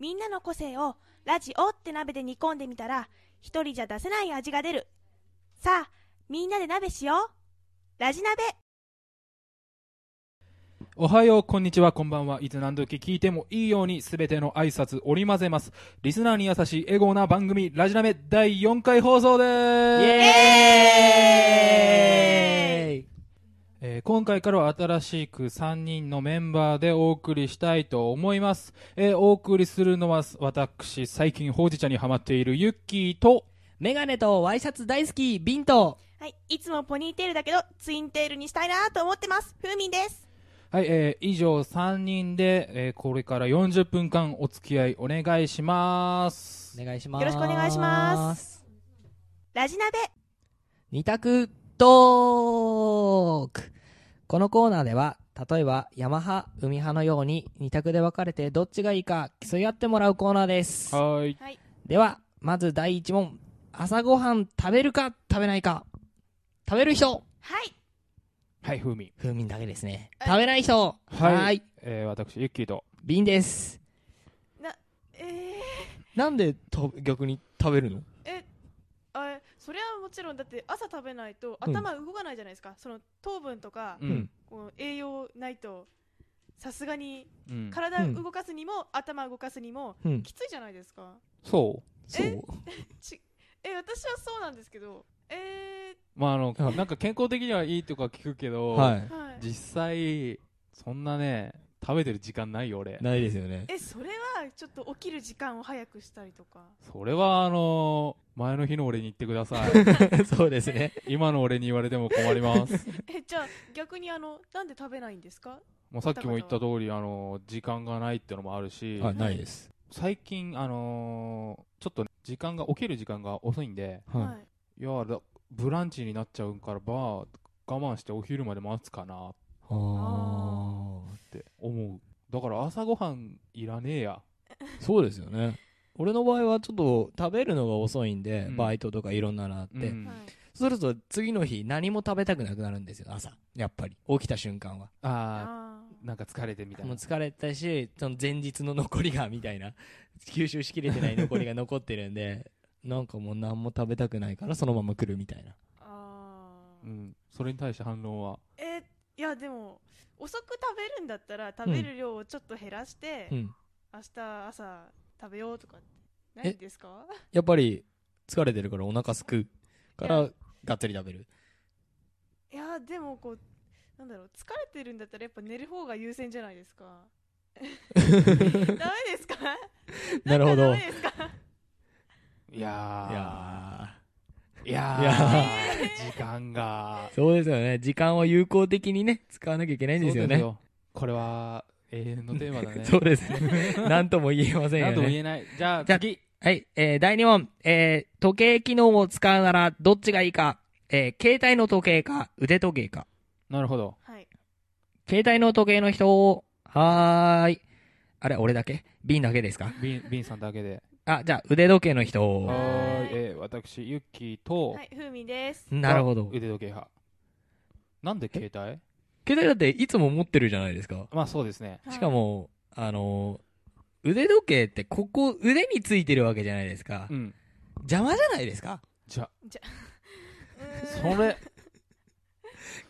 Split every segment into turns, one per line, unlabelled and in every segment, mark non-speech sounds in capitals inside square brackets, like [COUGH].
みんなの個性をラジオって鍋で煮込んでみたら一人じゃ出せない味が出るさあみんなで鍋しようラジ鍋
おはよう、こんにちは、こんばんは。いつ何時聞いてもいいようにすべての挨拶織り交ぜます。リスナーに優しいエゴな番組、ラジナメ第4回放送でーす。
イエーイ
えー今回からは新しく3人のメンバーでお送りしたいと思います。えーお送りするのは私、最近ほうじ茶にハマっているユッキーと、
メガネとワイシャツ大好き、ビント。
はいいつもポニーテールだけどツインテールにしたいなと思ってますふーみんです
はい、えー以上3人で、えーこれから40分間お付き合いお願いします。
お願いします。
よろしくお願いします。ラジ鍋
二択トーク。このコーナーでは、例えば山派、海派のように二択で分かれてどっちがいいか競い合ってもらうコーナーです。
はーい。
はい
では、まず第一問。朝ごはん食べるか食べないか食べる人
はい
はい、ふうみ。
風味だけですね。
はい
食べない人
はい
い。
えー私、ユッキーと。
ビンです。
え
なんでと逆に食べるの？
もちろんだって朝食べないと頭動かないじゃないですか、その糖分とか、
うん。
こう栄養ないとさすがに
うん。
体動かすにも、頭動かすにも
うん。
きついじゃないですか
そう
そう。[LAUGHS]
ちえ私はそうなんですけどえ
まあ、あの、
はい
なんか健康的にはいいとか聞くけど、
はい
実際、そんなね、食べてる時間ないよ、俺。
ないですよね。
えそれはちょっと起きる時間を早くしたりとか？
それは、あの前の日の俺に言ってください。[LAUGHS]
そうですね。
今の俺に言われても困ります。[LAUGHS]
えじゃあ逆にあのなんで食べないんですか？
もうさっきも言った通り、あの時間がないってのもあるし、
あ、ないです。
最近、あのちょっとね時間が、起きる時間が遅いんで、
は
はい
いやだブランチになっちゃうからば我慢してお昼まで待つかな。
あ
て思うだから朝ごはんいらねえや
そうですよね。俺の場合はちょっと食べるのが遅いんで、
うん
バイトとかいろんなのあって、
うん
はい
そうすると次の日何も食べたくなくなるんですよ、朝。やっぱり。起きた瞬間は。
あ
あ
ーなんか疲れてみたいな
もう疲れたし、その前日の残りが、みたいな。吸収しきれてない残りが残ってるんで、[LAUGHS] なんかもう何も食べたくないからそのまま来るみたいな。
ーあー
うん、それに対して反論は
えいやでも遅く食べるんだったら食べる量をちょっと減らして、
うん。
明日朝食べようとかってないんですか？
やっぱり疲れてるからお腹すくか
い
ら、がっつり食べる。
いやでもこうなんだろう疲れてるんだったらやっぱ寝る方が優先じゃないですか。[LAUGHS] ダメですか？
なるほど。
いや
いや
ーいや時間が
ーそうですよね。時間を有効的にね、使わなきゃいけないんですよね。
そうこれは永遠のテーマだね [LAUGHS]
そうですね。なんとも言えません
なんとも言
よね。
えないじゃあ
じゃあ
次
はい、えー、第2問。えー、時計機能を使うならどっちがいいか。えー、携帯の時計か、腕時計か。
なるほど
はい
携帯の時計の人、はーい。あれ、俺だけ？瓶だけですか？
ビンビンさんだけで
あ、じゃあ、腕時計の人。
はーい、えー私ユッキーと、
はいふうみです。
なるほど。
腕時計派。なんで携帯？
携帯だっていつも持ってるじゃないですか。
まあそうですね。
はい。
しかも、あのー腕時計ってここ、腕についてるわけじゃないですか。
う。ん。
邪魔じゃないですか？
じゃ
うーん
それ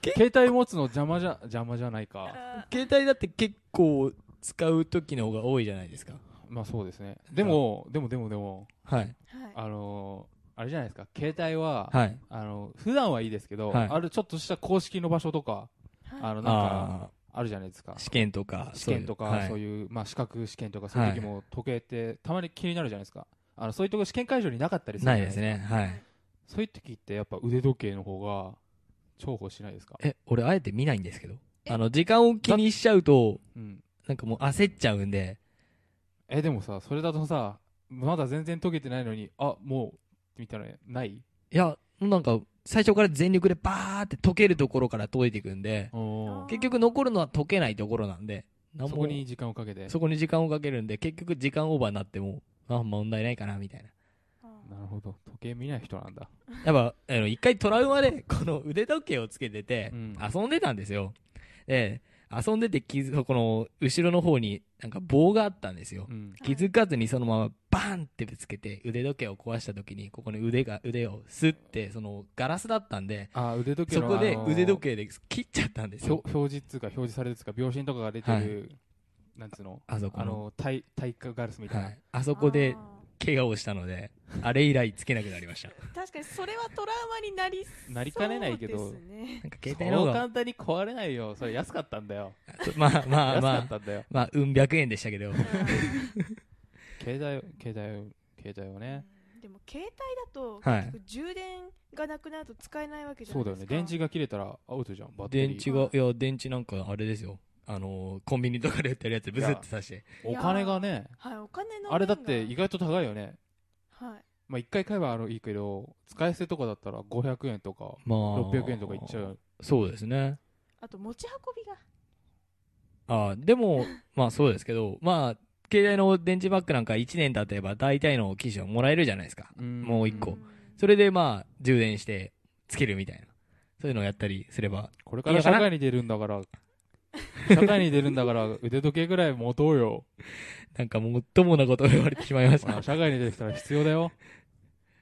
け
携帯持つの邪魔じゃ邪魔じゃないか。
あ
携帯だって結構使う時の方が多いじゃないですか。
まあそうですね。でもでもでもでも。
はい。
はい。
あのーあれじゃないですか。携帯は、
はい。
あの普段はいいですけど、
はい。
あるちょっとした公式の場所とか
はい。
あのなんか
あ
あるじゃないですか。
あ、試験とか。
試験とか
はい。
そういう、まあ、資格試験とかそういう時も時計ってたまに気になるじゃないですか。あのそういうとこ試験会場になかったりするじゃ
ないですね。はい。
そういう時ってやっぱ腕時計の方が重宝しないですか？
え、俺あえて見ないんですけど。
え。
あの、時間を気にしちゃうと、
うん。
なんかもう焦っちゃうんで、
えでもさそれだとさまだ全然解けてないのにあもうみたいなのない？
いや、なんか、最初から全力でバーって溶けるところから解いていくんで、結局残るのは溶けないところなんで、
そこに時間をかけて。
そこに時間をかけるんで、結局時間オーバーになっても、あ、問題ないかな、みたいな。
あ
なるほど。時計見ない人なんだ。
やっぱ、あの、一回トラウマで、この腕時計をつけてて
うん、
遊んでたんですよ。で、遊んでて気づ、この、後ろの方になんか棒があったんですよ。
うん。
気づかずにそのままバーンってぶつけて腕時計を壊した時にここに腕が腕をスッてそのガラスだったんで
あ、腕時計の
そこで腕時計で切っちゃったんですよ
表表示っつうか表示されるっつうか秒針とかが出てる、なんつうの
あそこの
あの体体化ガラスみたいな、
はい、あそこで
あ
怪我をしたのであれ以来つけなくなりました。
ー確かにそれはトラウマになりそう
なりかねないけど
ですね
なんか携
そ
帯の方が
う簡単に壊れないよ。それ安かったんだよ。
まあまあ
安
まあ
かったんだよ。
まあうん百円でしたけど。
う [LAUGHS] ん
携帯携帯携帯をね。
でも携帯だと、
はい。
結局充電がなくなると使えないわけじゃ
そ
ないですか。
うだよね。電池が切れたらアウトじゃん。バッテリー。
電池がいや電池なんかあれですよあのーコンビニとかで売ってるやつブスって刺して。
お金がね
はいお金の
あれだって意外と高いよね。
はい
まあ一回買えばあのいいけど使い捨てとかだったら500円とか
まあ
600円とかいっちゃう。
そうですね。
あと持ち運びが。
あでも、[LAUGHS] まあそうですけど、まあ、携帯の電池バッグなんか1年経てば大体の機種はもらえるじゃないですか。
うん。
もう一個。
うん。
それでまあ、充電して、つけるみたいな。そういうのをやったりすれば。
これから社会に出るんだから社会に出るんだから腕時計ぐらい持とうよ
なんかもっともなことを言われてしまいました。
まあ社会に出てきたら必要だよ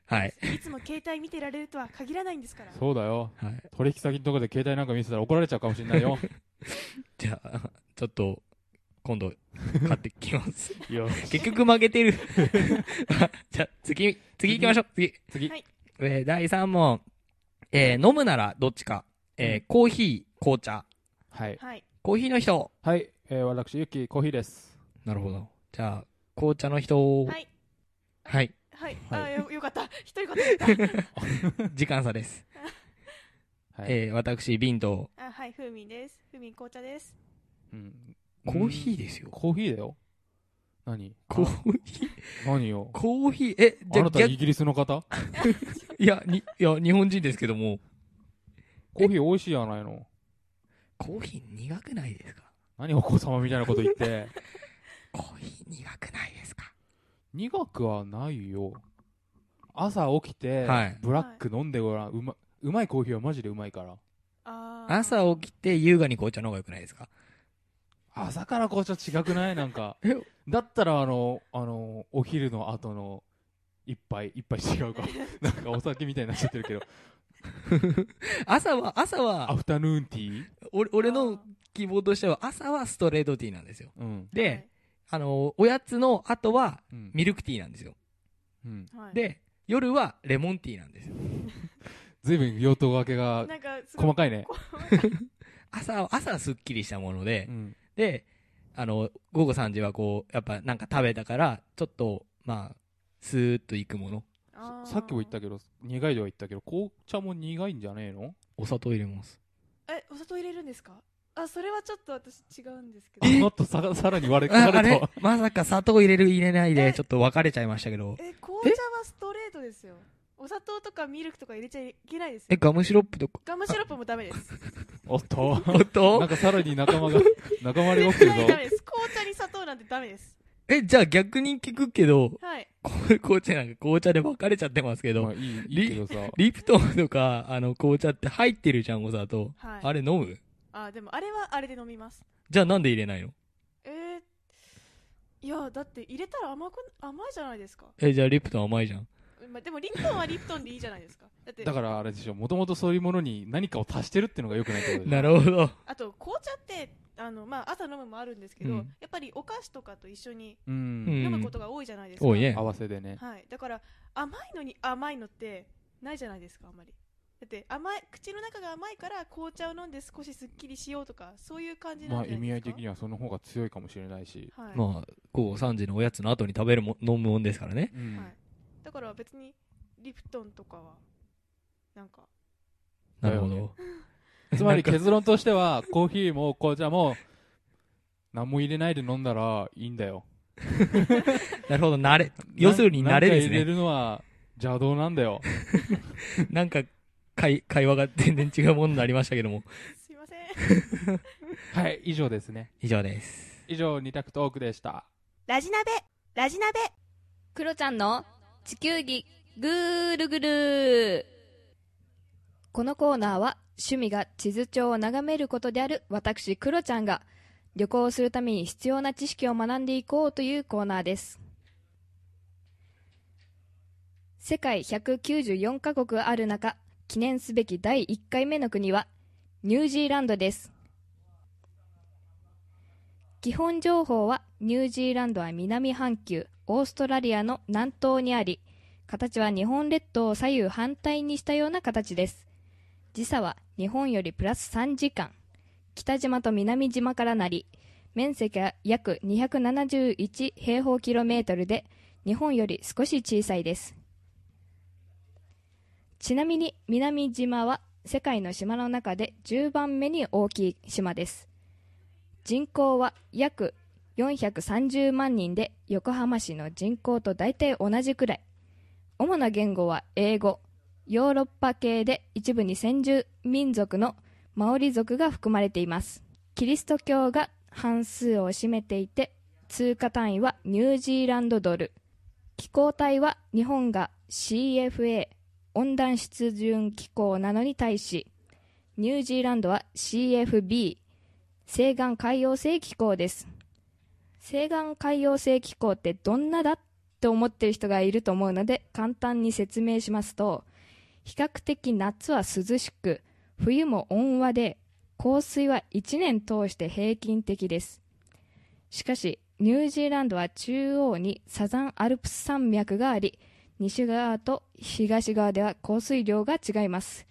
はい。
いつも携帯見てられるとは限らないんですから
そうだよ
はい。
取引先のとこで携帯なんか見せたら怒られちゃうかもしれないよ [LAUGHS]
じゃあ、ちょっと、今度、買ってきます。
よ
結局負けてる。[LAUGHS] じゃあ、次、次行きましょう。次。
次、
はい
えー第3問。えー飲むならどっちか。えーコーヒー、紅茶。
はい
はい
コーヒーの人。
はい、えー、私ゆきコーヒーです。
なるほど。じゃあ、紅茶の人。
はい。
はい。
はい、
はい。
あよよかった。一人答えた。[LAUGHS]
時間差です。
はい、
えー私、瓶と、
あはいふうみんです。ふうみん紅茶です。
うん、
コーヒーですよ。
コーヒーだよ。何？
コーヒー、
何よ
コーヒー、え、じゃあ逆
あなたイギリスの方？[LAUGHS]
いや、に、いや、日本人ですけども、
コーヒー美味しいやないの
コーヒー苦くないですか？
何お子様みたいなこと言って。[LAUGHS]
コーヒー苦くないですか？
苦くはないよ。朝起きて、
はい。
ブラック飲んでごらん。うまうまいコーヒーはマジでうまいから。
朝起きて優雅に紅茶の方が良くないですか。
朝から紅茶違くない？なんか。[LAUGHS]
え？
だったらあのあのお昼の後の一杯一杯違うか。[LAUGHS] なんかお酒みたいになっちゃってるけど [LAUGHS]
朝は、朝は
ア、フタヌーンティー？
俺俺の希望としては、朝はストレートティーなんですよ。
うん
で、あの、おやつの後は
うん
ミルクティーなんですよ。
うん
はいはい
で、夜はレモンティーなんですよ。
ずいぶん用途分けが
なんかすごい
細かいね [LAUGHS]
朝は、朝はすっきりしたもので
う、ん
で、あの、午後3時はこう、やっぱなんか食べたから、ちょっと、まあ、スーッといくもの。
さっきも言ったけど苦いでは言ったけど紅茶も苦いんじゃねえの？
お砂糖入れます。
えお砂糖入れるんですか？あそれはちょっと私違うんですけど。
もっとささらに割れ
ああれ？
割れと。
まさか砂糖入れる入れない
え？
で、ちょっと別れちゃいましたけど。
え紅茶はストレートですよ。お砂糖とかミルクとか入れちゃいけないです
え、
よ
ガムシロップとか？
ガムシロップもダメです。
おっと。
おっと？
なんかさらに仲間が仲間割れ起きてるぞ。[LAUGHS]
絶対ダメです。紅茶に砂糖なんてダメです。
え、じゃあ逆に聞くけど、
は
紅茶なんか紅茶で分かれちゃってますけど、
まあいいいいけどさ。
リプトンとか、あの、紅茶って入ってるじゃん、お砂糖。
はい。
あれ飲む？
あでもあれはあれで飲みます。
じゃあなんで入れないの？
えー、いやだって入れたら甘く甘いじゃないですか、
え、じゃあリプトン甘いじゃん。
まあ、でもリプトンはリプトンでいいじゃないですか。だって
だからあれでしょ。もともとそういうものに何かを足してるってのがよくないってこと [LAUGHS]
なるほど。
あと紅茶ってあの、まあ、朝飲むもあるんですけど、
うん。
やっぱりお菓子とかと一緒に飲むことが多いじゃないですか、
多いね。
合わせでね。
はい、だから甘いのに甘いのってないじゃないですかあんまり。だって甘い口の中が甘いから紅茶を飲んで少しすっきりしようとかそういう感じな
まあ意味合
んじゃないですか、
い的にはその方が強いかもしれないし。
はい。
まあ、午後3時のおやつの後に食べるも、飲むもんですからね。
うん。
はい、だから別にリプトンとかはなんか。
なるほ
だよ
ど。[LAUGHS]
つまり結論としてはコーヒーも紅茶も何も入れないで飲んだらいいんだよ [LAUGHS]
なるほど、慣れ。要するに慣れです
なんか入れ
ね。
るのは邪道なんだよ [LAUGHS]
なんか、会、会話が全然違うものになりましたけども。
すいません
はい以上ですね
以上です。
以上二択トークでした
ラジナベラジナベ
クロちゃんの地球儀ぐーるぐるこのコーナーは趣味が地図帳を眺めることである私クロちゃんが旅行をするために必要な知識を学んでいこうというコーナーです。世界194カ国ある中記念すべき第1回目の国はニュージーランドです。基本情報はニュージーランドは南半球オーストラリアの南東にあり形は日本列島を左右反対にしたような形です。時差は日本よりプラス3時間。北島と南島からなり面積は約271平方キロメートルで日本より少し小さいです。ちなみに南島は世界の島の中で10番目に大きい島です。人口は約430万人で横浜市の人口と大体同じくらい。主な言語は英語。ヨーロッパ系で一部に先住民族のマオリ族が含まれています。キリスト教が半数を占めていて通貨単位はニュージーランドドル。気候帯は日本が CFA 温暖湿潤気候なのに対しニュージーランドは CFB 西岸海洋性気候です。西岸海洋性気候ってどんなだって思ってる人がいると思うので簡単に説明しますと比較的夏は涼しく冬も温和で降水は1年通して平均的です。しかしニュージーランドは中央にサザンアルプス山脈があり西側と東側では降水量が違います。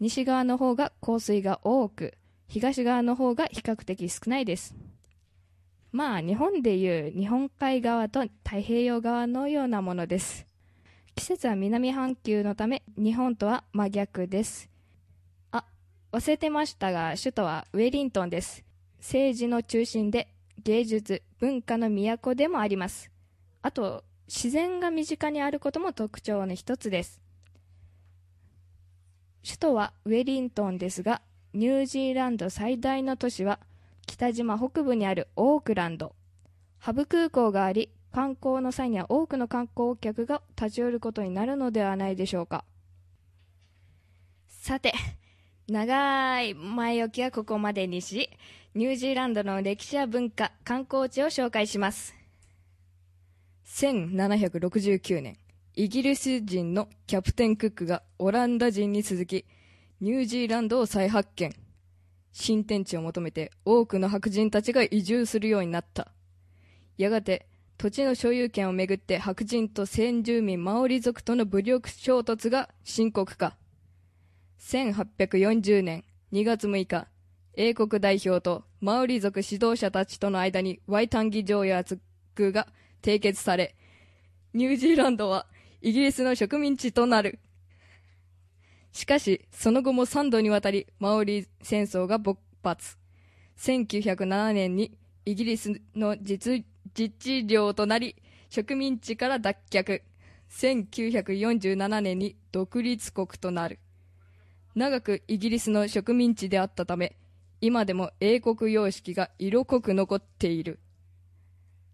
西側の方が降水が多く東側の方が比較的少ないです。まあ日本でいう日本海側と太平洋側のようなものです。季節は南半球のため日本とは真逆です。あ忘れてましたが首都はウェリントンです。政治の中心で芸術文化の都でもあります。あと自然が身近にあることも特徴の一つです。首都はウェリントンですがニュージーランド最大の都市は北島北部にあるオークランド。ハブ空港があり観光の際には多くの観光客が立ち寄ることになるのではないでしょうか。さて長い前置きはここまでにしニュージーランドの歴史や文化観光地を紹介します。1769年イギリス人のキャプテン・クックがオランダ人に続きニュージーランドを再発見。新天地を求めて多くの白人たちが移住するようになった。やがて土地の所有権をめぐって白人と先住民マオリ族との武力衝突が深刻化。1840年2月6日英国代表とマオリ族指導者たちとの間にワイタンギ条約が締結されニュージーランドはイギリスの植民地となる。しかしその後も3度にわたりマオリ戦争が勃発。1907年にイギリスの実実地領となり植民地から脱却。1947年に独立国となる。長くイギリスの植民地であったため今でも英国様式が色濃く残っている。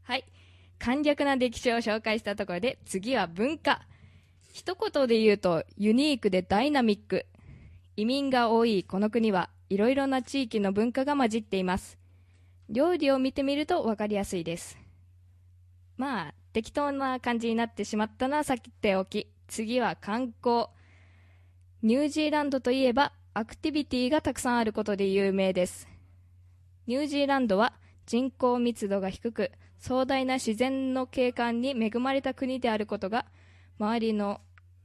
はい。簡略な歴史を紹介したところで次は文化。一言で言うとユニークでダイナミック。移民が多いこの国はいろいろな地域の文化が混じっています。料理を見てみると分かりやすいです。まあ適当な感じになってしまったのはさておき。次は観光。ニュージーランドといえばアクティビティがたくさんあることで有名です。ニュージーランドは人口密度が低く壮大な自然の景観に恵まれた国であることが周りの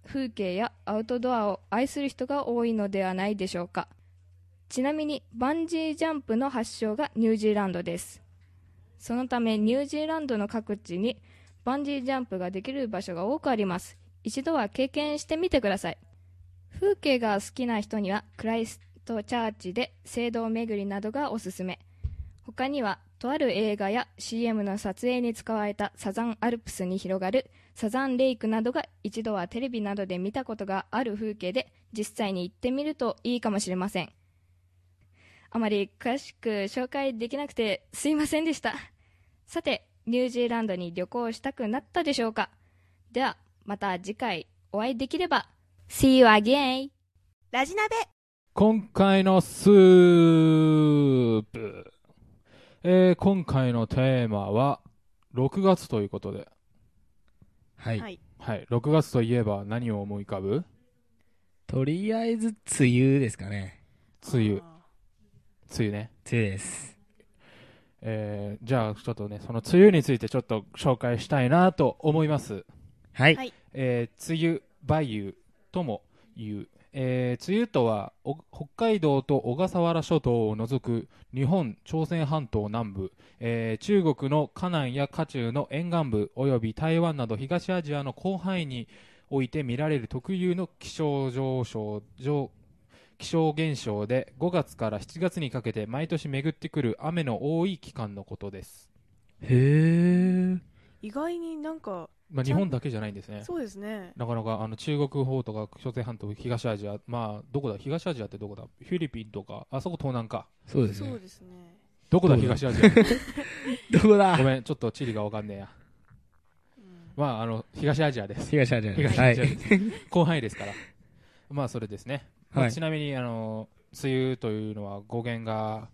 風景やアウトドアを愛する人が多いのではないでしょうか。ちなみにバンジージャンプの発祥がニュージーランドです。そのためニュージーランドの各地にバンジージャンプができる場所が多くあります。一度は経験してみてください。風景が好きな人にはクライストチャーチで聖堂巡りなどがおすすめ。他にはとある映画や CM の撮影に使われたサザンアルプスに広がるサザンレイクなどが一度はテレビなどで見たことがある風景で実際に行ってみるといいかもしれません。あまり詳しく紹介できなくてすいませんでしたさてニュージーランドに旅行したくなったでしょうかではまた次回お会いできれば See you again!
ラジナベ
今回のスープ。えー、今回のテーマは、6月ということで。
はい。
はい。
はい。6月といえば何を思い浮かぶ？
とりあえず、梅雨ですかね。
梅雨。
あ
梅雨ね。
梅雨です。
えー、じゃあちょっとね、その梅雨についてちょっと紹介したいなと思います。
はい。
はい
えー、梅雨、梅雨とも言う。えー、梅雨とはお北海道と小笠原諸島を除く日本朝鮮半島南部、えー中国の河南や渦中の沿岸部および台湾など東アジアの広範囲において見られる特有の気象上昇上気象現象で5月から7月にかけて毎年巡ってくる雨の多い期間のことです、
へー。
意外になんか、
まあ、日本だけじゃないんですね。
そうですね。
なかなかあの中国方とか朝鮮半島、東アジア、まあ、どこだ、東アジアってどこだ、フィリピンとか、あそこ東南か、
そうですね。
そうですね。
どこだ、東アジア、[LAUGHS]
どこだ？
ごめん、ちょっと地理がわかんねえや、
うん。
まあ、あの東アジアです、
東アジア
東
はい
アジア。です、広範囲ですから、まあ、それですね、ちなみにあの梅雨というのは語源が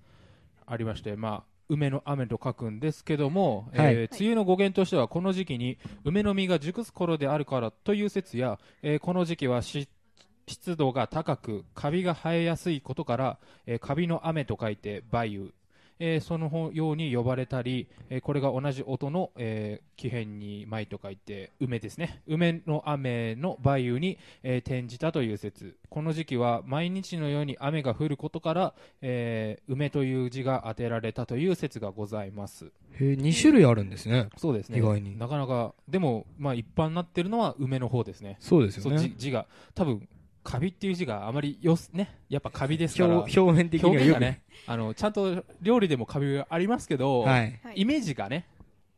ありまして、まあ、梅の雨と書くんですけども、
はい。
えー梅雨の語源としては、この時期に梅の実が熟す頃であるからという説や、えーこの時期はし湿度が高く、カビが生えやすいことから、えーカビの雨と書いて梅雨、えーそのように呼ばれたり、えーこれが同じ音の、えー木片に舞と書いて梅ですね。梅の雨の梅雨に、えー転じたという説。この時期は毎日のように雨が降ることから、えー梅という字が当てられたという説がございます。
へー、2種類あるんですね。
そうですね。
意外に。
なかなかでも、まあ、一般になってるのは梅の方ですね。
そうです
そう字字が。多分カビっていう字があまりよすねやっぱカビですから
表表面的にはよく
ねあのちゃんと料理でもカビがありますけど、
はい。
はい
イメージがね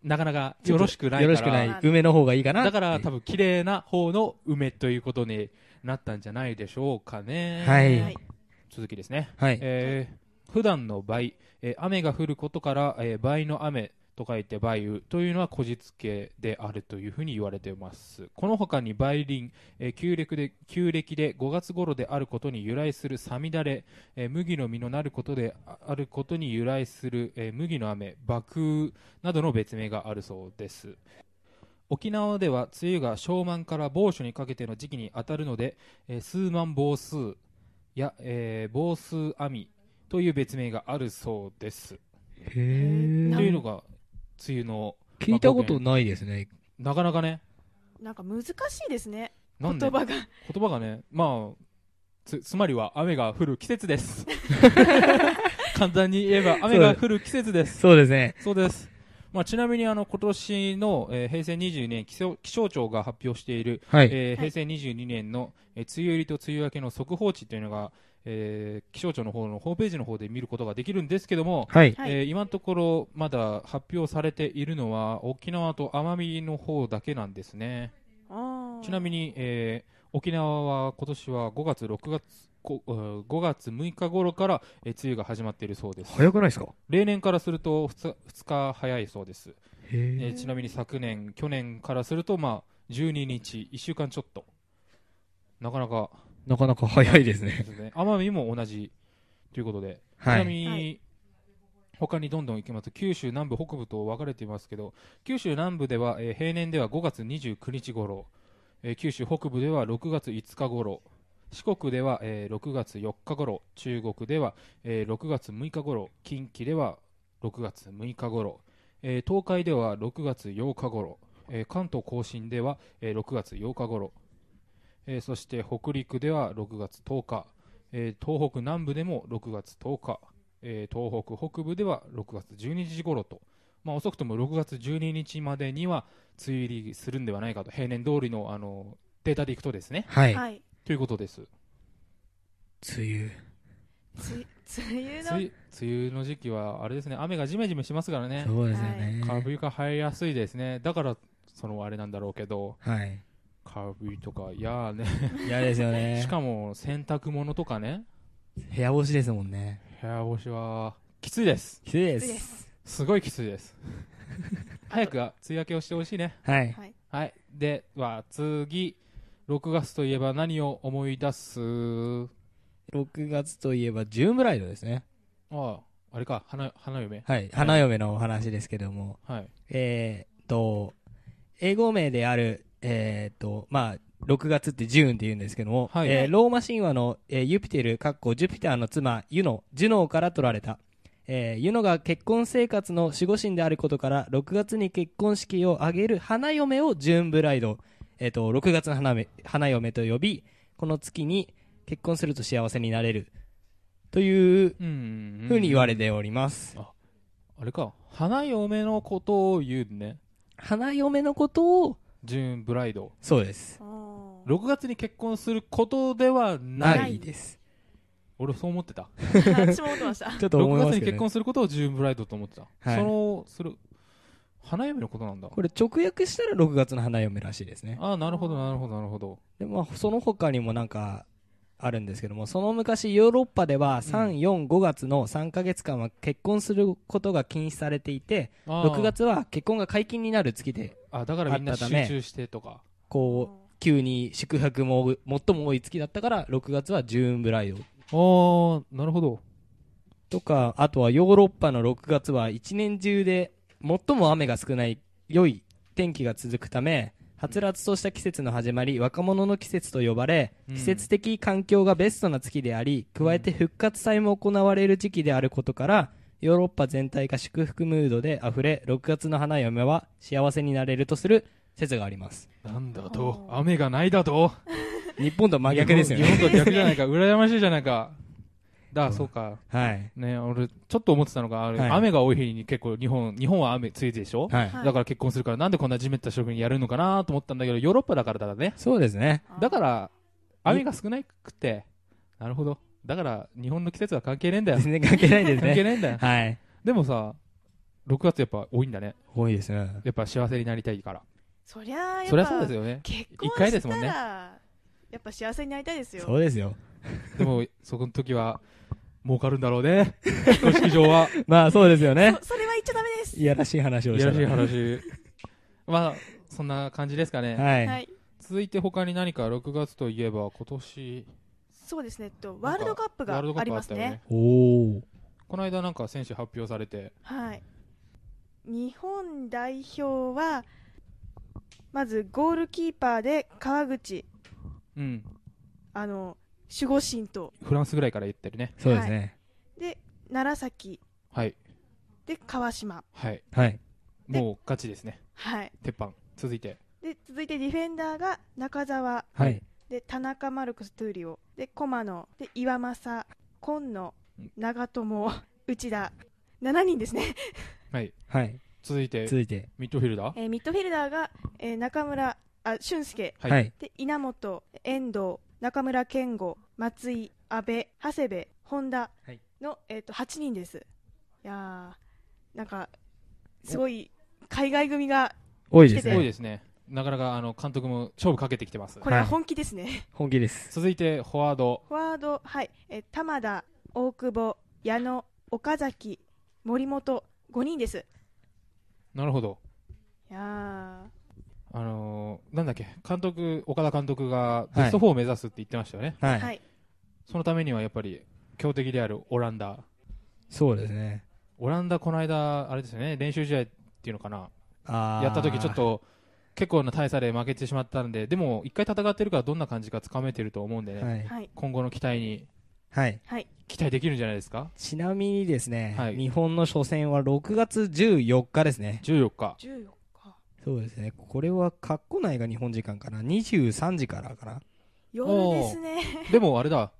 なかなかよろしくないから
よろしくない。梅の方がいいかな。
だから多分綺麗な方の梅ということになったんじゃないでしょうかね
はい
はい。
続きですね、
はい。
えー普段の倍、えー雨が降ることから、えー倍の雨と書いて梅雨というのはこじつけであるというふうに言われていますこの他に梅林、えー旧暦で旧暦で5月頃であることに由来するさみだれ、えー麦の実のなることであることに由来する、えー麦の雨爆雨などの別名があるそうです沖縄では梅雨が小満から某所にかけての時期に当たるので、えー数万房数や、えー房数網という別名があるそうです。
へ
と。いうのが梅雨の
聞いたことないですね。
なかなかね
なんか難しいですね。
なんで？
言葉が。
言葉がねまあつつまりは雨が降る季節です [LAUGHS] 簡単に言えば雨が降る季節です
そうですね。
そうです。まあ、ちなみにあの今年の、えー平成22年気象気象庁が発表している、
はい。
はい
えー平成22年の、えー梅雨入りと梅雨明けの速報値というのが、えー気象庁の方のホームページの方で見ることができるんですけども、
はい。
はい
えー今のところまだ発表されているのは沖縄と奄美の方だけなんですね。ちなみに、えー沖縄は今年は5月6月こうん5月6日頃から、えー梅雨が始まっているそうです。
早くないですか？
例年からすると 2, 2日早いそうです、
へ
え
ー
ーちなみに昨年、去年からすると、まあ、12日、1週間ちょっと、なかなか
なかなか早いです
で
ね。
奄美も同じということで、ち
は。
ないみに、
はい
他にどんどん行きますと、九州南部、北部と分かれていますけど、九州南部では、えー平年では5月29日頃、えー九州北部では6月5日頃、四国では、えー6月4日頃、中国では、えー6月6日頃、近畿では6月6日頃、えー東海では6月8日頃、えー関東甲信では、えー6月8日頃、えーそして北陸では6月10日、えー東北南部でも6月10日、えー東北北部では6月12日頃と、まあ、遅くとも6月12日までには梅雨入りするんではないかと、平年通りのあのデータでいくとですね、
はい。
はい。
ということです。
梅雨。
つ梅雨の
梅雨の時期は、あれですね、雨がじめじめしますからね、
そうですよね。
カビが生えやすいですね、だからそのあれなんだろうけど、
はい。
カビとか、いやーね、
嫌ですよね [LAUGHS]
し。かも洗濯物とかね、
部屋干しですもんね。
部屋干しはきついです。
きついで。
ですす。
すごいきついです。[LAUGHS] 早く梅雨明けをしてほしいね。
はい。
はい。
はい。では、次、6月といえば何を思い出す
？6月といえば、ジューンブライドですね。
ああ、あれか、花、花嫁。
はい。花嫁のお話ですけども、
はい。
えーっと、英語名である、えーっと、まあ、6月ってジューンって言うんですけども、
はい
えーローマ神話の、えーユピテル、かっこジュピターの妻、ユノ、ジュノーから取られた。えーユノが結婚生活の守護神であることから、6月に結婚式を挙げる花嫁をジューンブライド、えーっと、6月の花嫁花嫁と呼び、この月に結婚すると幸せになれる。という
うん。
ふうに言われております。
あれか、花嫁のことを言うね。
花嫁のことを、
ジューンブライド。
そうです。
あー
6月に結婚することではない。
ないです。
俺そう思ってた。
私も思ってました。[LAUGHS]
ちょっと思
6月に結婚することをジューンブライドと思ってた。
はい
その、する、花嫁のことなんだ。
これ直訳したら6月の花嫁らしいですね。
ああ、なるほど、なるほど、なるほど。
で、まあ、その他にもなんか、あるんですけども、その昔ヨーロッパでは3、4、5月の3ヶ月間は結婚することが禁止されていて、
あー
6月は結婚が解禁になる月で、
あ、だからみんな集中してとか。
こう、急に宿泊も最も多い月だったから、6月はジューンブライド。
ああ、なるほど。
とか、あとはヨーロッパの6月は一年中で最も雨が少ない良い天気が続くため、はつらつとした季節の始まり、若者の季節と呼ばれ、
うん
季節的環境がベストな月であり、加えて復活祭も行われる時期であることから、ヨーロッパ全体が祝福ムードで溢れ、6月の花嫁は幸せになれるとする説があります。
なんだ
お
と、
ー
雨がないだと？[LAUGHS]
日本と真逆ですよね。
日本日本と逆じゃないか。羨ましいじゃないか。だ、
うん
そうか。
はい。
ね、俺、ちょっと思ってたのが、
はい
雨が多い日に結構日本、日本は雨ついてでしょ？
はい。
はい
だから結婚するから、なんでこんな地面った職にやるのかなと思ったんだけど、ヨーロッパだからだね。
そうですね。
だから、雨が少なくて、なるほど。だから、日本の季節は関係ねえんだよ。
全然関係ないですね。
関係ねえんだよ。
はい。
でもさ、6月やっぱ多いんだね。
多いですね。
やっぱ幸せになりたいから。
そりゃあやっぱ
そりゃそうですよね。
結婚
一回ですもんね
したらやっぱ幸せになりたいですよ
そうですよ。
でも、そこの時は、儲かるんだろうね。結婚式場は。[LAUGHS]
まあそうですよね。
そそれは言っちゃダメです
いやらしい話を
い
した
やらしい話。まあ、そんな感じですかね。
はい。
はい
続いて他に何か6月といえば今年、
そうですねとワールドカップが
ワールドカッ
ありますね
ね。
おお。
この間なんか選手発表されて、
はい日本代表はまずゴールキーパーで川口
うん。
あの守護神と
フランスぐらいから言ってるね。
そうですね。
で楢崎
はい。
で川島
はい。
はい。
もうガチですね。
はい
鉄板。続いて。
で続いてディフェンダーが中澤
はい。
で田中マルクス・トゥーリオ。で駒野で岩政。今野。長友。内田。7人ですね、
はい。
はい。
続いて、
続いて。
ミッドフィルダー？
えーミッドフィルダーが、えー中村あ俊介。
はい。
はい。
で稲本。遠藤。中村健吾。松井阿部。長谷部。本田。
はい。
の、えー、と8人です。いやーなんかすごい海外組が
多い
多いですね。
ですね。なかなかあの監督も勝負かけてきてます。
これは本気ですね、
本気です。
続いて、フォワード。
フォワード、はいえー玉田、大久保、矢野、岡崎、森本、5人です。
なるほど。
いや
あのー、なんだっけ、監督、岡田監督がベスト4を目指すって言ってましたよね。
は。
ーはいい、
そのためにはやっぱり強敵であるオランダ。
そうですね。
オランダ、この間、あれですよね、練習試合っていうのかな、やった時ちょっ。と結構な大差で負けてしまったんで、でも一回戦ってるからどんな感じかつかめてると思うんでね、
はい。
はい、
今後の期待に
はい。
はい、
期待できるんじゃないですか？
ちなみにですね、
はい
日本の初戦は6月14日ですね。
14日。
14日。
そうですね。これは、カッコ内が日本時間かな。23時からかな。
夜ですね。
でもあれだ、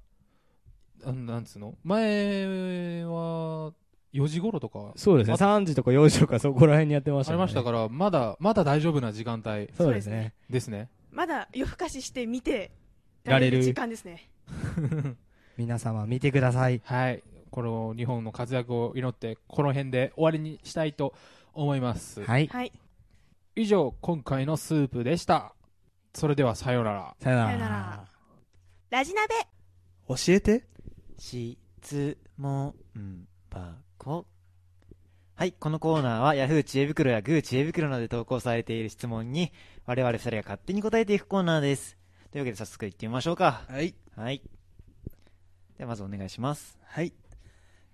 あなんつうの？前は4時頃とか
そうですね。
あ
3時とか4時とかそこら辺にやってまし
あり
たね。
ましたから、まだ、まだ大丈夫な時間帯
そうですね。
ですね。
まだ夜更かしして見て
られる
時間ですね。[LAUGHS]
皆様見てください。
はい。この日本の活躍を祈って、この辺で終わりにしたいと思います。
はい。
はい、
以上、今回のスープでした。それではさようなら。
さよな
さよならラジナベ
教えて。
質問箱はい、このコーナーは Yahoo 知恵袋や Goo 知恵袋などで投稿されている質問に我々二人が勝手に答えていくコーナーです。というわけで早速行ってみましょうか。
はい。
はい。でではまずお願いします。
はい。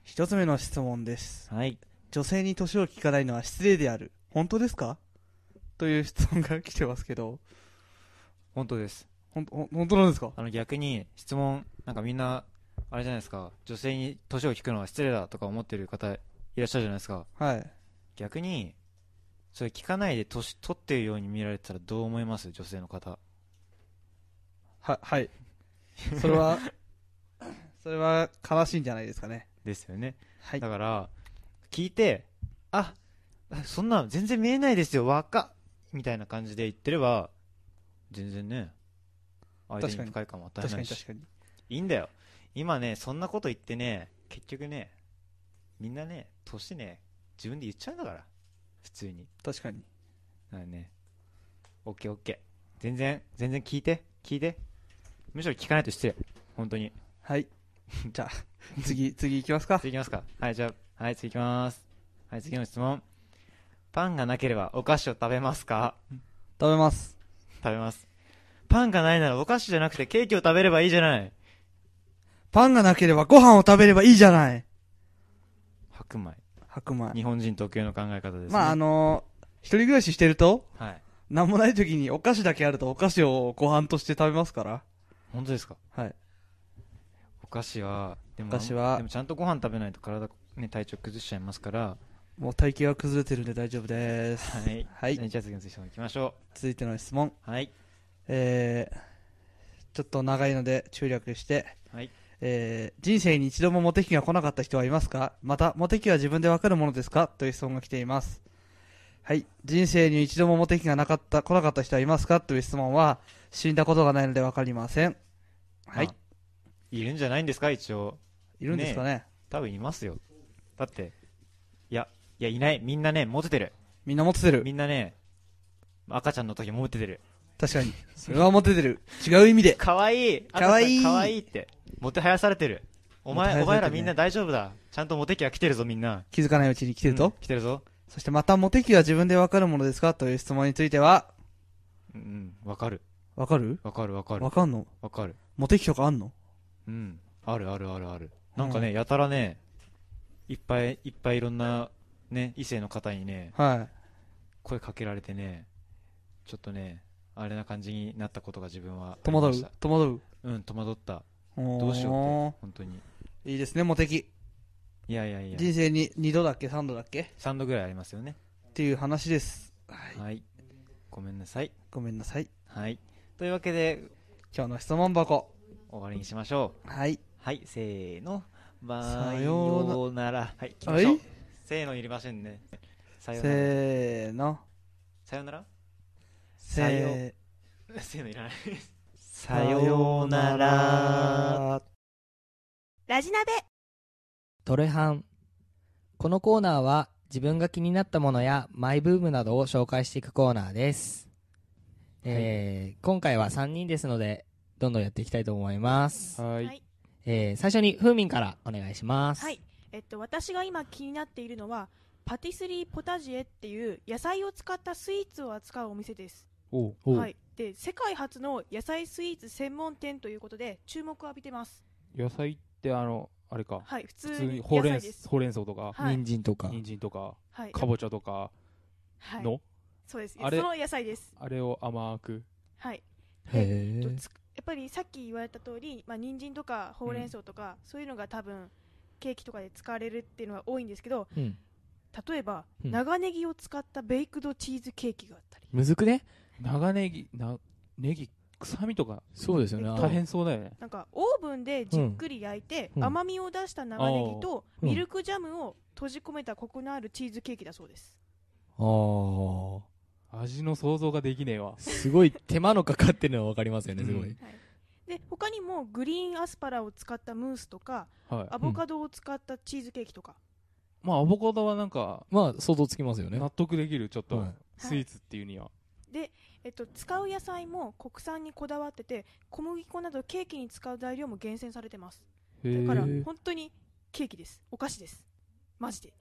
一つ目の質問です。
はい。
女性に年を聞かないのは失礼である。本当ですか？という質問が来てますけど、
本当です。
ほん、ほん本当なんですか？
あの逆に質問、なんかみんな、あれじゃないですか、女性に年を聞くのは失礼だとか思ってる方いらっしゃるじゃないですか。
はい。
逆に、それ聞かないで年取ってるように見られてたらどう思います？女性の方。
は、はい。それは、[LAUGHS] それは悲しいんじゃないですかね。
ですよね。
はい。
だから、聞いて、あ、そんな全然見えないですよ、若っみたいな感じで言ってれば、全然ね、相手に不快感も与えないし。
に確かに。
いいんだよ。今ね、そんなこと言ってね、結局ね、みんなね、年ね、自分で言っちゃうんだから。普通に。
確かに。
だからね、オッケーオッケー。全然、全然聞いて、聞いて。むしろ聞かないと失礼。本当に。
はい。[LAUGHS] じゃあ、次、次行きますか。
次いきますか。はい、じゃあ、はい、次いきます。はい、次の質問。パンがなければお菓子を食べますか？
食べます。
食べます。パンがないならお菓子じゃなくてケーキを食べればいいじゃない。
パンがなければご飯を食べればいいじゃない。
白米。
白米。
日本人特有の考え方ですね。
まあ、あのー一人暮らししてると、
はい。
なんもない時にお菓子だけあるとお菓子をご飯として食べますから。
本当ですか？
はい。
お菓子は、でも、
お菓子は
でもちゃんとご飯食べないと体、ね、体調崩しちゃいますから、
もう体型は崩れてるんで大丈夫です。
はい。
はい。
じゃあ次の質問行きましょ
続いての質問。
う。はい。
えー、ちょっと長いので中略して、
はい。
えー、人生に一度もモテ期が来なかった人はいますか？また、モテ期は自分でわかるものですか？という質問が来ています。はい。人生に一度もモテ期がなかった、来なかった人はいますか？という質問は、死んだことがないのでわかりません。はい
まあ。いるんじゃないんですか、一応。
いるんですかね？
多分いますよ。だって、いや、いや、いない。みんなね、モテてる。
みんなモテてる。
みんなね、赤ちゃんの時もモテてる。
確かに。それはモテてる。違う意味で。
かわいい
かわいい
かわいいって。モテはやされてる。お前、
ね
お前らみんな大丈夫だ。ちゃんとモテ期は来てるぞ、みんな。
気づかないうちに来てると、
うん来てるぞ。
そしてまた、モテ期は自分でわかるものですか？という質問については、
うん、わかる。
わかる？
わかるわかる
わ。かんの？
わかる。
モテ期とかあんの？
うん。あるあるあるある。なんかね、やたらね、いっぱいいっぱいいろんな、ね、異性の方にね、
は
声かけられてね、ちょっとね、あれな感じになったことが自分は。
戸惑う？戸惑う？
うん、戸惑った。
ど
どうしようって、本当に。
いいですね、モテ期。
いやいやいや、
人生に2度だっけ ?3 度だっけ
？3度ぐらいありますよね。
っていう話です。はい。
はい。ごめんなさい。
ごめんなさい。
はい。というわけで、
今日の質問箱。
終わりにしましょう。
はい。
はい、せーの。バ
さ
イ
ような
ら。はい、行きましょう
はい。
せーのいりませんね。さようなら。
せーの。
さようなら
せ
さよ。
ー [LAUGHS]
せーのいらない。さようなら。
ラジナベ。
トレハン。このコーナーは自分が気になったものやマイブームなどを紹介していくコーナーです、えー今回は3人ですのでどんどんやっていきたいと思います、
はい。
はい。
えー最初にふーみんからお願いします。
はい、えっと、私が今気になっているのはパティスリーポタジエっていう野菜を使ったスイーツを扱うお店です、はい、で世界初の野菜スイーツ専門店ということで注目を浴びてます。
野菜ってあの、あれか。
はい普通
に
に
ほうれん
野菜です。
ほうれん草とか、
はい。
人参とか。
人参とか、
はい。
かぼちゃとか。
はい。
の、
そうです。
あれ？
その野菜です。
あれを甘く。
はい。
へえ
やっぱりさっき言われた通り、まあ人参とかほうれん草とか、そういうのが多分ケーキとかで使われるっていうのが多いんですけど
うん。
例えば、
うん。
長ネギを使ったベイクドチーズケーキがあったり。
むずくね？
長ネギ、な、ネギ、臭みとか、
そうですよね。
えっと
大変そうだよね。
なんかオーブンでじっくり焼いて、
うん。
甘みを出した長ネギと
うん。
ミルクジャムを閉じ込めたコクのあるチーズケーキだそうです、
あー。
味の想像ができねえわ。
すごい手間のかかってるのは分かりますよねすごい、
うん
で他にもグリーンアスパラを使ったムースとか
はい。
アボカドを使ったチーズケーキとか、
まあ、アボカドはなんか、
まあ想像つきますよね。
納得できる、ちょっと
はい、
スイーツっていうには。
で、えっと、使う野菜も国産にこだわってて小麦粉などケーキに使う材料も厳選されてます。
へ
だから
え。
本当にケーキです。お菓子です。マジで。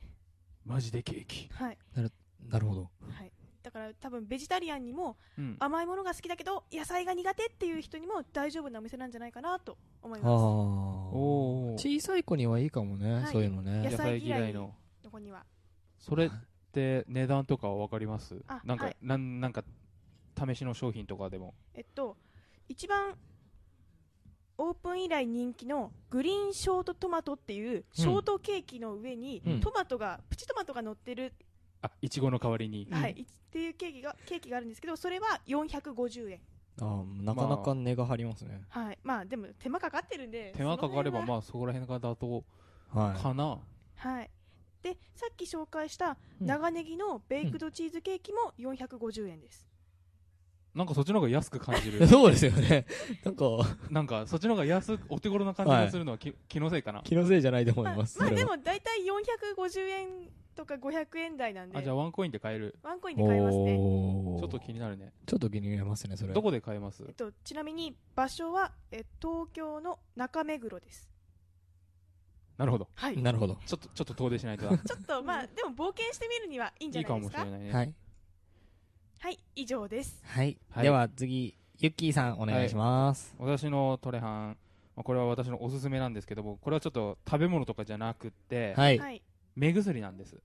マジでケーキ。
はい、
なるほど。
はい、だかから多分ベジタリアンにも
うん。
甘いものが好きだけど野菜が苦手っていう人にも大丈夫なお店なんじゃないかなと思い
あ
ます
小さい子にはいいかもね、
はい。
そういうのね。
野
野菜
菜嫌い
の。
どこには。
それって値段とかは分かります？
あ
なんか、
はい。
なんなんか試しの商品とかでも。
えっと一番オープン以来人気のグリーンショートトマトっていうショートケーキの上に
うん。
トマトが、プチトマトが乗ってる、
あいちごの代わりに、
はい、いっていうケーキがケーキがあるんですけどそれは450円。
あーなかなか値が張りますね、
はい。まあでも手間かかってるんで
手間かかれば
あ
まあそこら辺が妥当
はい
かな、
はい。でさっき紹介した
うん。
長ネギのベイクドチーズケーキも450円です、
なんかそっちの方が安く感じる。[LAUGHS]
そうですよね。なんか。
なんかそっちの方が安くお手頃な感じがするのはき、気のせいかな。
気のせいじゃないと思
まあ
います、
まあで
それは。
も大体450円とか500円台なんで。
あじゃあワンコインで買える。
ワンコインで買えますね。
ちょっと気になるね。
ちょっと気になりますねそれ。
どこで買えます？
えっと、ちなみに場所はえ東京の中目黒です。
なるほど。
はい。
なるほど。
ちょっとちょっと遠出しないとだ [LAUGHS]
ちょっとまあでも冒険してみるにはいいんじ
いいか
ゃないですか。
もしれないね、
はい、
はい、以上です。
はい。
はい。
では次ユッキーさんお願いします、
私のトレハン。まあこれは私のおすすめなんですけどもこれはちょっと食べ物とかじゃなくって、
はい、
はい。
目薬なんです。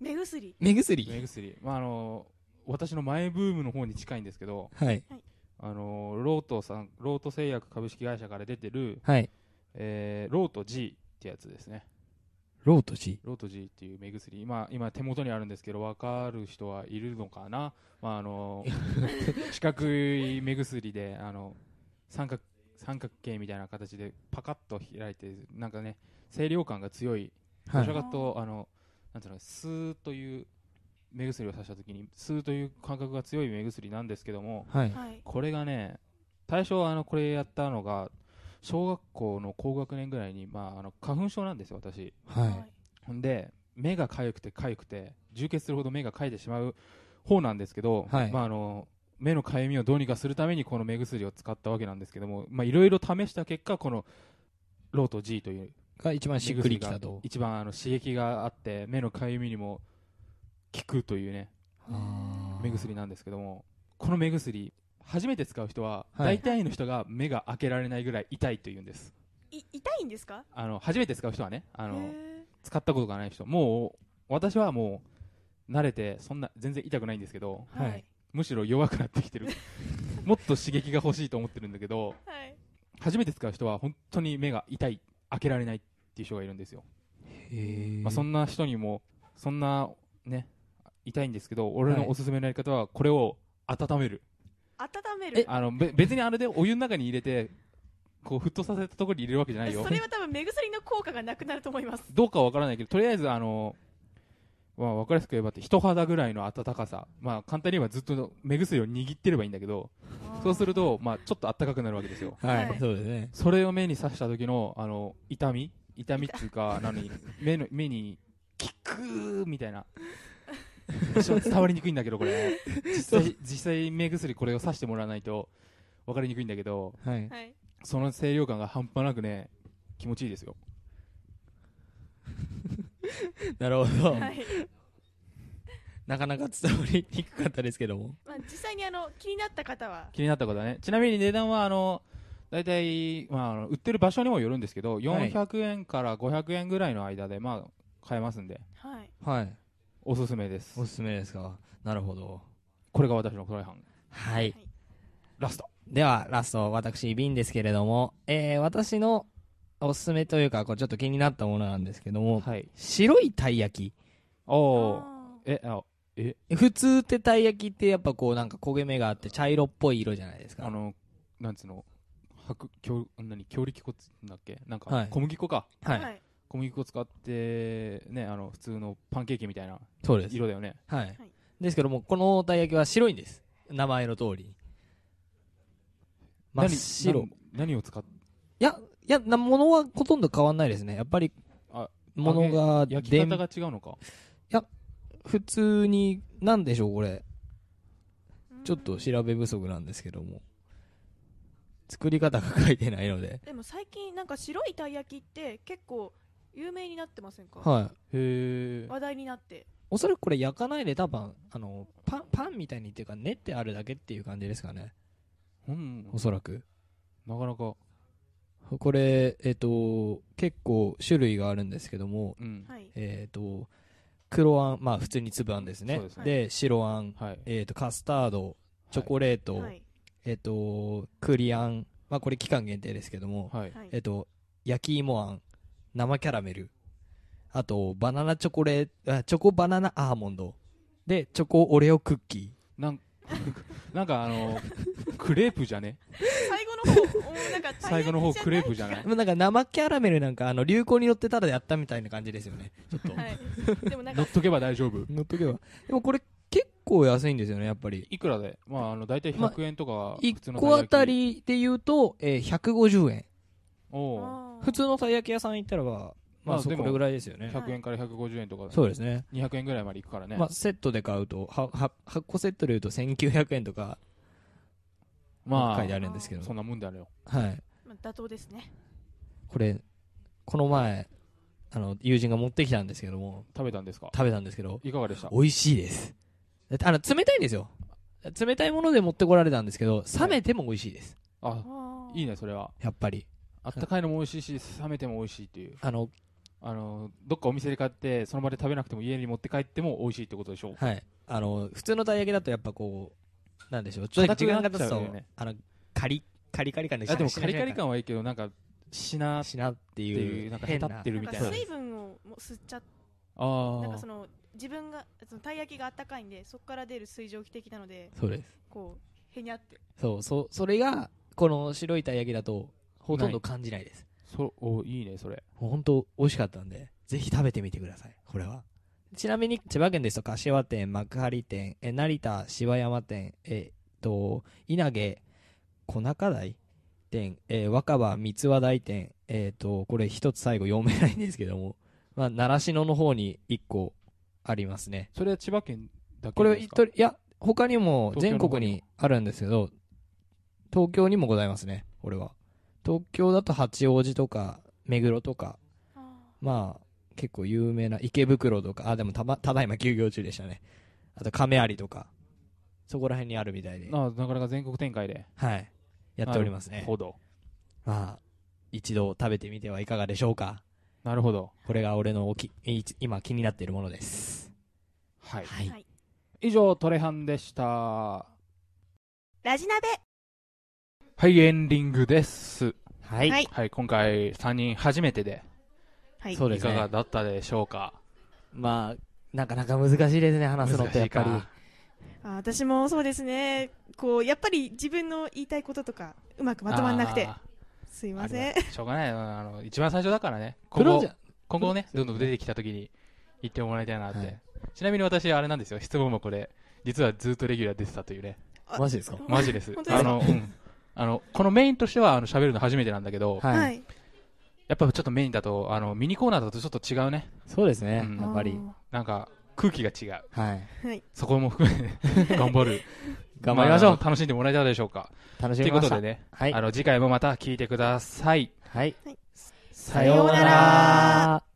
目薬？
目薬？
目薬。まああの私のマイブームの方に近いんですけど
はい。
あのロートさんロート製薬株式会社から出てる、
はい。
えーロート G ってやつですね
ロート G
ロート G っていう目薬。今今手元にあるんですけど分かる人はいるのかな、まあ、あの [LAUGHS] 四角い目薬であの三角三角形みたいな形でパカッと開いてなんかね清涼感が強い。ど
はい。
ちらかというとあのなんていうのスーという目薬をさした時にスーという感覚が強い目薬なんですけども
はい。
はい。
これがね最初あのこれやったのが小学校の高学年ぐらいに、まあ、あの花粉症なんですよ私。
はい。
で目が痒くて痒くて充血するほど目が痒いてしまう方なんですけど、
はい。
まあ、あの目の痒みをどうにかするためにこの目薬を使ったわけなんですけどもまあいろいろ試した結果このロート G という
が一番しっくりきたと。
一番あの刺激があって目の痒みにも効くというね目薬なんですけどもこの目薬初めて使う人は
はい。
大体の人が目が開けられないぐらい痛いというんです。
い痛いんですか？
あの初めて使う人はねあの
へ
使ったことがない人。もう私はもう慣れてそんな全然痛くないんですけど
ー
はい。
むしろ弱くなってきてる。[LAUGHS] もっと刺激が欲しいと思ってるんだけど
はい。
初めて使う人は本当に目が痛い開けられないっていう人がいるんですよ、
へ
まあ、そんな人にもそんなね痛いんですけど俺のおすすめのやり方はこれを温める、
温める。
あのべ別にあれでお湯の中に入れてこう沸騰させたところに入れるわけじゃないよ。
それは多分目薬の効果がなくなると思います。
どうかは分からないけどとりあえずあの、まあ、分かりやすく言えばって人肌ぐらいの暖かさ、まあ、簡単に言えばずっと目薬を握ってればいいんだけどそうすると、まあ、ちょっと暖かくなるわけですよ。
はい、
はい
そうですね。
それを目に刺した時のあの痛み痛みっていうかなのに目の目に効くみたいな伝わりにくいんだけどこれ。実際実際目薬これを刺してもらわないと分かりにくいんだけど
はい。
はい。
その清涼感が半端なくね気持ちいいですよ。[LAUGHS]
なるほど、
はい。
なかなか伝わりにくかったですけども。
まあ実際にあの気になった方は。
気になったことはね。ちなみに値段はあの大体、まあ、売ってる場所にもよるんですけど400円から500円ぐらいの間で、まあ、買えますんで。
はい。
はい
おすすめです。
おすすめですか？なるほど。
これが私のトライハン。
はい。
ラスト。
ではラスト私ビンですけれども、えー、私のおすすめというかこうちょっと気になったものなんですけども。
はい。
白いたい焼
おお
あ
えあえ？
き普通ってたい焼きってやっぱこうなんか焦げ目があって茶色っぽい色じゃないですか。
あのなんつうの？白強何強力粉っつうんだっけ？なんか、
はい。
小麦粉か。
はい、
ーはい。
小麦粉使ってねあの普通のパンケーキみたいな
そうです。
色だよね。
はい、
い。
ですけどもこのたい焼きは白いんです。名前の通り真っ白。い
何何を使っ
やいやなものはほとんど変わんないですね。やっぱり
あ
ものが
焼き方が違うのか。
普通になんでしょうこれ。
うん
ちょっと調べ不足なんですけども。作り方が書いてないので。
でも最近なんか白いたい焼きって結構有名になってませんか？
は
へえ
話題になって。
おそらくこれ焼かないで多分、あの、パン、パンみたいにっていうか練ってあるだけっていう感じですかね。
うん。
おそらく。
なかなか。
これ、えっ、と、結構種類があるんですけども、
うん。
はい。
えっ、と、黒あん、まあ普通に粒あんですね。
そうですね。
で、白あん、
はい。
えっ、と、カスタード、チョコレート、
はい。
えっ、と、栗あん、まあこれ期間限定ですけども、
はい。
はい。
えっ、と、焼き芋あん、生キャラメル、あと、バナナチョコレート、あチョコバナナアーモンド、で、チョコオレオクッキ
なんなんかあのクレープじゃね？
最後の方おーなんか
最後の方クレープじゃない？
ー。なんか生キャラメルなんかあの流行に乗ってただやったみたいな感じですよね。ちょっと。
はいでもなんか
乗っとけば大丈夫
乗っとけば。でもこれ結構安いんですよね、やっぱり。
いくらで？まああの大体
まあ
100円とか普通
1
の
個あたりで言うと、えー150円。普通のたい焼き屋さん行ったらば、まあ、そこれぐらいですよね。
100円から150円とか
そうですね。
200円ぐらいまでいくからね
まあ、セットで買うと、は、は、8個セットで言うと1900円とか、
ま
書いてあるんですけど。
そんなもんだよ
はい。
まあ妥当ですね
これ、この前、あの、友人が持ってきたんですけども、
食べたんですか？
食べたんですけど、
いかがでした？
美味しいです。あの、冷たいんですよ。冷たいもので持ってこられたんですけど、冷めても美味しいです。
あ
あー
いいねそれは
やっぱり。
あったかいのも美味しいし冷めても美味しいっていう。
あの、
あのどっかお店で買ってその場で食べなくても家に持って帰っても美味しいってことでしょ。
はい。あの、普通のたい焼きだとやっぱこう、なんでしょう。ちょっと時間が経つと、あの、カリ、カリカリ感で
あでもカリカリ
感
感はいいけどなんかしなっ
しなって
て
い
いううなんかへたってるみたいな。
水分をもう吸っちゃっ
ああ
なんかその自分がそのたい焼きがあったかいんでそこから出る水蒸気的なので
そうです。
こうへにゃって。
そう、そう、それが、この白いたい焼きだと、ほとんど感じないです。
そおいいねそれ
本当美味しかったんで、ぜひ食べてみてください。これは。ちなみに、千葉県ですと、柏店、幕張店、え成田、芝山店、えっと、稲毛、小中台店、えー若葉、三和台店、えっと、これ一つ最後読めないんですけども、まあ、習志野の方に一個ありますね。
それは千葉県だけ
これいや、他にも全国にあるんですけど、東京にもございますね、これは。東京だと八王子とか、目黒とか、
あ
まあ、結構有名な池袋とか、あ、でもたま、ただいま休業中でしたね。あと亀有とか、そこら辺にあるみたいで、
あなかなか全国展開で
はい。やっておりますね
なる。ほど
まあ、一度食べてみてはいかがでしょうか。
なるほど
これが俺のおきい今気になっているものです。
はい
はい。
はい
以上トレハンでしたは
ラジナベ
いエンディングです。
はい。
はい。
はい今回3人初めてで
はい。
そうですね。
いかがだったでしょうか？
まあ、なかなか難しいですね、話すのってやっぱり。
あ私もそうですね。こうやっぱり自分の言いたいこととかうまくまとまんなくて
あ
すい
ー
ません。
しょうがないあの一番最初だからね。今後今後ねどんどん出てきた時に言ってもらいたいなって、
はい。
ちなみに私あれなんですよ。質問もこれ実はずっとレギュラー出てたというね。
あ
マジですか？
マジです。あの、うん、あのこのメインとしてはあの喋るの初めてなんだけど、
はい。
はい
やっぱちょっとメインだとあのミニコーナーだとちょっと違うね
そうですね、
うん
やっぱり。
なんか空気が違う
はい。
はい
そこも含めて [LAUGHS] 頑張る
頑張りましょう。
あ楽しんでもらえたでしょうかという
楽しみました。
ことでね、
はい
あの次回もまた聞いてください
はい。
はい
さようなら。